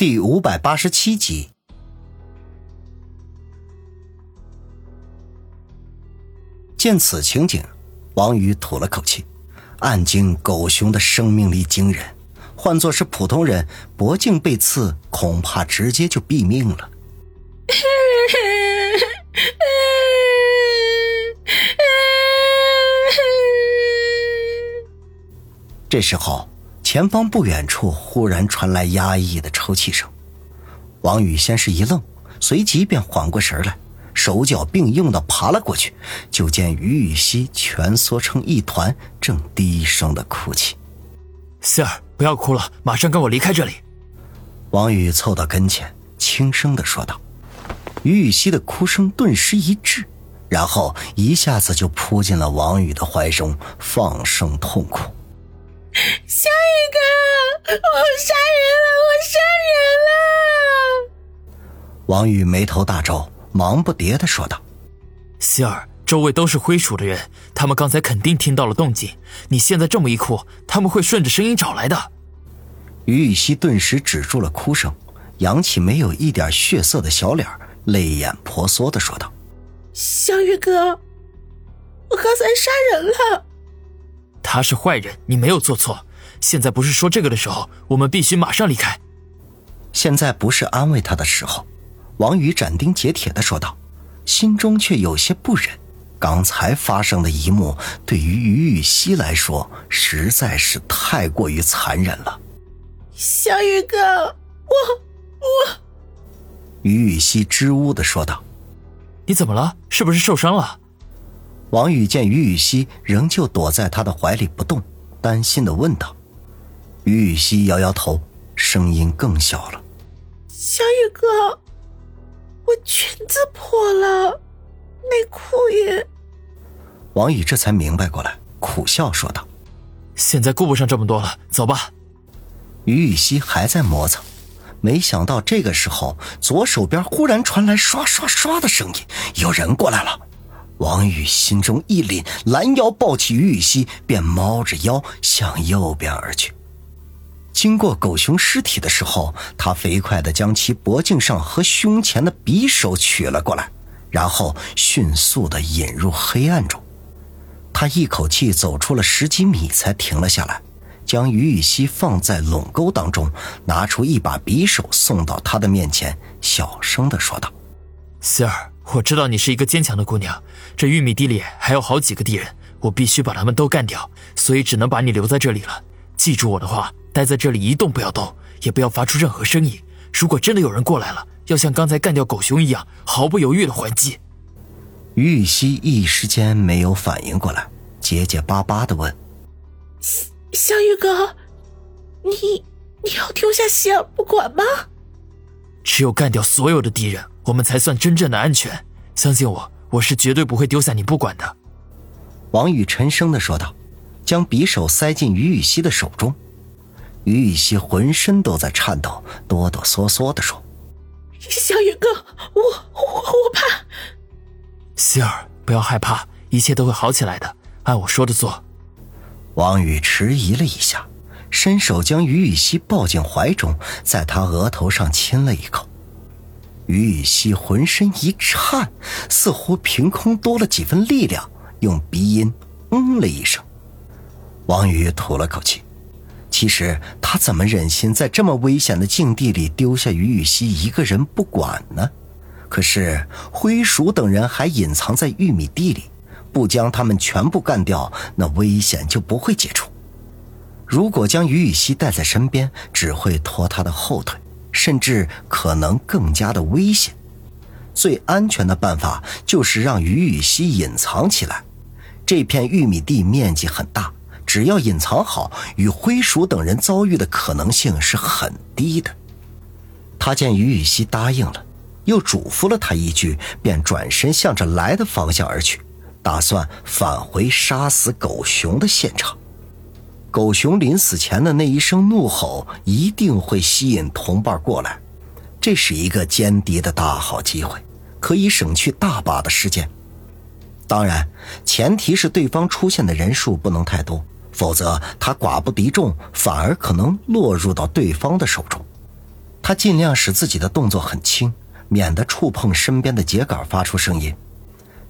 第五百八十七集，见此情景，王宇吐了口气，暗惊狗熊的生命力惊人，换作是普通人，脖颈被刺，恐怕直接就毙命了。这时候。前方不远处忽然传来压抑的抽泣声，王宇先是一愣，随即便缓过神来，手脚并用的爬了过去，就见于雨溪蜷缩成一团，正低声的哭泣。希儿，不要哭了，马上跟我离开这里。王宇凑到跟前，轻声的说道。于雨溪的哭声顿时一滞，然后一下子就扑进了王宇的怀中，放声痛哭。小雨哥，我杀人了！我杀人了！王宇眉头大皱，忙不迭的说道：“希儿，周围都是灰鼠的人，他们刚才肯定听到了动静。你现在这么一哭，他们会顺着声音找来的。”于雨溪顿时止住了哭声，扬起没有一点血色的小脸，泪眼婆娑的说道：“小雨哥，我刚才杀人了。”他是坏人，你没有做错。现在不是说这个的时候，我们必须马上离开。现在不是安慰他的时候，王宇斩钉截铁的说道，心中却有些不忍。刚才发生的一幕，对于于雨溪来说，实在是太过于残忍了。小雨哥，我我……于雨溪支吾的说道：“你怎么了？是不是受伤了？”王宇见于雨溪仍旧躲在他的怀里不动，担心的问道：“于雨溪摇摇头，声音更小了。小雨哥，我裙子破了，内裤也……”王宇这才明白过来，苦笑说道：“现在顾不上这么多了，走吧。”于雨溪还在磨蹭，没想到这个时候，左手边忽然传来刷刷刷的声音，有人过来了。王宇心中一凛，拦腰抱起于雨溪，便猫着腰向右边而去。经过狗熊尸体的时候，他飞快地将其脖颈上和胸前的匕首取了过来，然后迅速地引入黑暗中。他一口气走出了十几米，才停了下来，将于雨溪放在垄沟当中，拿出一把匕首送到他的面前，小声地说道：“希儿。”我知道你是一个坚强的姑娘，这玉米地里还有好几个敌人，我必须把他们都干掉，所以只能把你留在这里了。记住我的话，待在这里一动不要动，也不要发出任何声音。如果真的有人过来了，要像刚才干掉狗熊一样，毫不犹豫的还击。于雨溪一时间没有反应过来，结结巴巴的问：“小雨哥，你你要丢下希儿不管吗？”只有干掉所有的敌人。我们才算真正的安全，相信我，我是绝对不会丢下你不管的。”王宇沉声的说道，将匕首塞进于雨溪的手中。于雨溪浑身都在颤抖，哆哆嗦嗦的说：“小雨哥，我我我怕。”希儿，不要害怕，一切都会好起来的，按我说的做。王宇迟疑了一下，伸手将于雨溪抱进怀中，在他额头上亲了一口。于雨溪浑身一颤，似乎凭空多了几分力量，用鼻音“嗯”了一声。王宇吐了口气，其实他怎么忍心在这么危险的境地里丢下于雨溪一个人不管呢？可是灰鼠等人还隐藏在玉米地里，不将他们全部干掉，那危险就不会解除。如果将于雨溪带在身边，只会拖他的后腿。甚至可能更加的危险。最安全的办法就是让于雨溪隐藏起来。这片玉米地面积很大，只要隐藏好，与灰鼠等人遭遇的可能性是很低的。他见于雨溪答应了，又嘱咐了他一句，便转身向着来的方向而去，打算返回杀死狗熊的现场。狗熊临死前的那一声怒吼，一定会吸引同伴过来。这是一个歼敌的大好机会，可以省去大把的时间。当然，前提是对方出现的人数不能太多，否则他寡不敌众，反而可能落入到对方的手中。他尽量使自己的动作很轻，免得触碰身边的秸秆发出声音。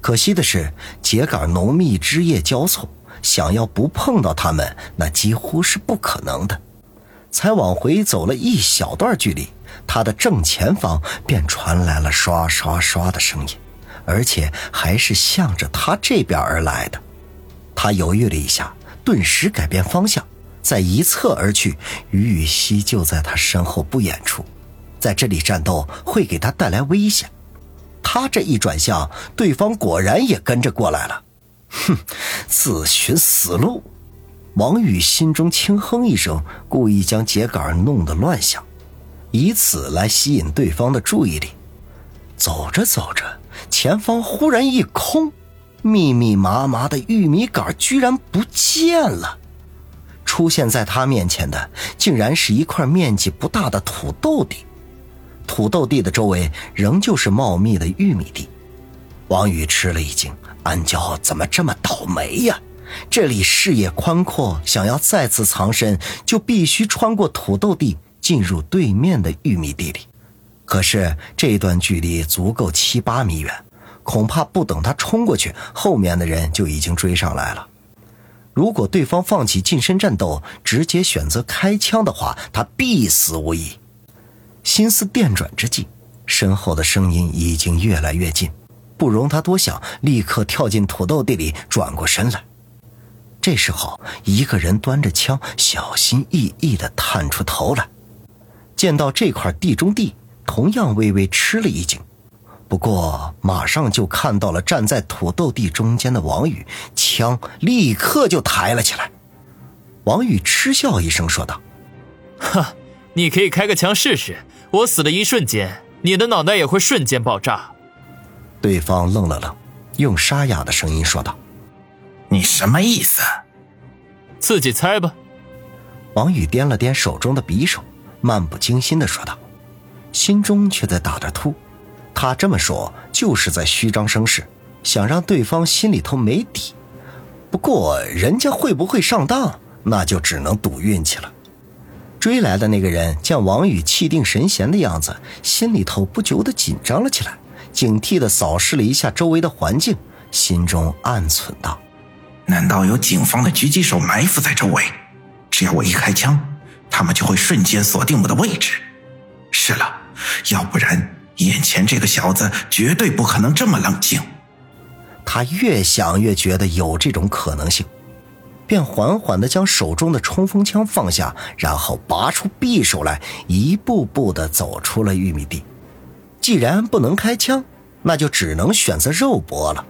可惜的是，秸秆浓密，枝叶交错，想要不碰到他们，那几乎是不可能的。才往回走了一小段距离，他的正前方便传来了刷刷刷的声音，而且还是向着他这边而来的。他犹豫了一下，顿时改变方向。再一侧而去，于雨溪就在他身后不远处，在这里战斗会给他带来危险。他这一转向，对方果然也跟着过来了。哼，自寻死路！王宇心中轻哼一声，故意将秸秆弄得乱响，以此来吸引对方的注意力。走着走着，前方忽然一空，密密麻麻的玉米杆居然不见了。出现在他面前的，竟然是一块面积不大的土豆地。土豆地的周围仍旧是茂密的玉米地。王宇吃了一惊，安娇：“怎么这么倒霉呀？这里视野宽阔，想要再次藏身，就必须穿过土豆地，进入对面的玉米地里。可是这段距离足够七八米远，恐怕不等他冲过去，后面的人就已经追上来了。”如果对方放弃近身战斗，直接选择开枪的话，他必死无疑。心思电转之际，身后的声音已经越来越近，不容他多想，立刻跳进土豆地里，转过身来。这时候，一个人端着枪，小心翼翼地探出头来，见到这块地中地，同样微微吃了一惊。不过，马上就看到了站在土豆地中间的王宇，枪立刻就抬了起来。王宇嗤笑一声，说道：“哈，你可以开个枪试试。我死的一瞬间，你的脑袋也会瞬间爆炸。”对方愣了愣，用沙哑的声音说道：“你什么意思？自己猜吧。”王宇掂了掂手中的匕首，漫不经心的说道，心中却在打着突。他这么说，就是在虚张声势，想让对方心里头没底。不过，人家会不会上当，那就只能赌运气了。追来的那个人见王宇气定神闲的样子，心里头不由得紧张了起来，警惕的扫视了一下周围的环境，心中暗忖道：“难道有警方的狙击手埋伏在周围？只要我一开枪，他们就会瞬间锁定我的位置。是了，要不然……”眼前这个小子绝对不可能这么冷静。他越想越觉得有这种可能性，便缓缓的将手中的冲锋枪放下，然后拔出匕首来，一步步的走出了玉米地。既然不能开枪，那就只能选择肉搏了。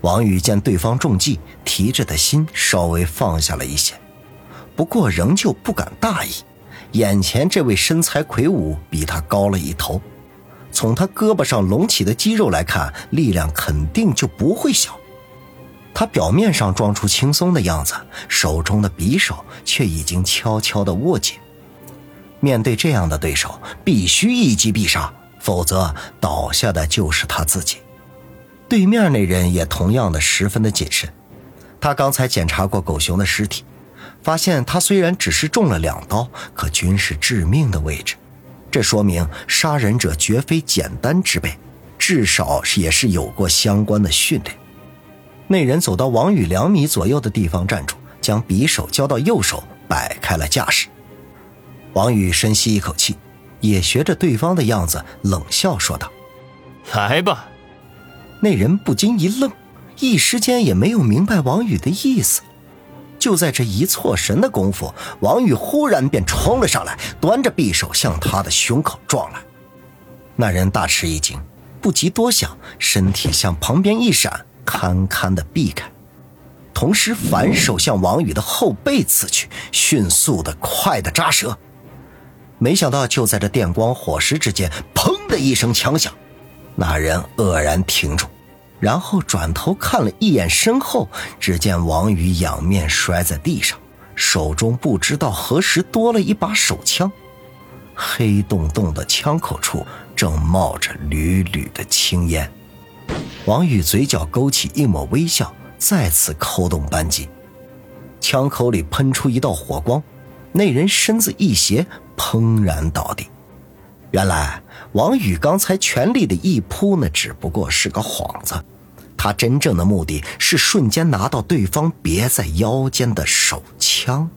王宇见对方中计，提着的心稍微放下了一些，不过仍旧不敢大意。眼前这位身材魁梧，比他高了一头。从他胳膊上隆起的肌肉来看，力量肯定就不会小。他表面上装出轻松的样子，手中的匕首却已经悄悄地握紧。面对这样的对手，必须一击必杀，否则倒下的就是他自己。对面那人也同样的十分的谨慎。他刚才检查过狗熊的尸体，发现他虽然只是中了两刀，可均是致命的位置。这说明杀人者绝非简单之辈，至少也是有过相关的训练。那人走到王宇两米左右的地方站住，将匕首交到右手，摆开了架势。王宇深吸一口气，也学着对方的样子冷笑说道：“来吧。”那人不禁一愣，一时间也没有明白王宇的意思。就在这一错神的功夫，王宇忽然便冲了上来，端着匕首向他的胸口撞来。那人大吃一惊，不及多想，身体向旁边一闪，堪堪的避开，同时反手向王宇的后背刺去，迅速的、快的扎舌。没想到，就在这电光火石之间，砰的一声枪响，那人愕然停住。然后转头看了一眼身后，只见王宇仰面摔在地上，手中不知道何时多了一把手枪，黑洞洞的枪口处正冒着缕缕的青烟。王宇嘴角勾起一抹微笑，再次扣动扳机，枪口里喷出一道火光，那人身子一斜，砰然倒地。原来王宇刚才全力的一扑，那只不过是个幌子，他真正的目的是瞬间拿到对方别在腰间的手枪。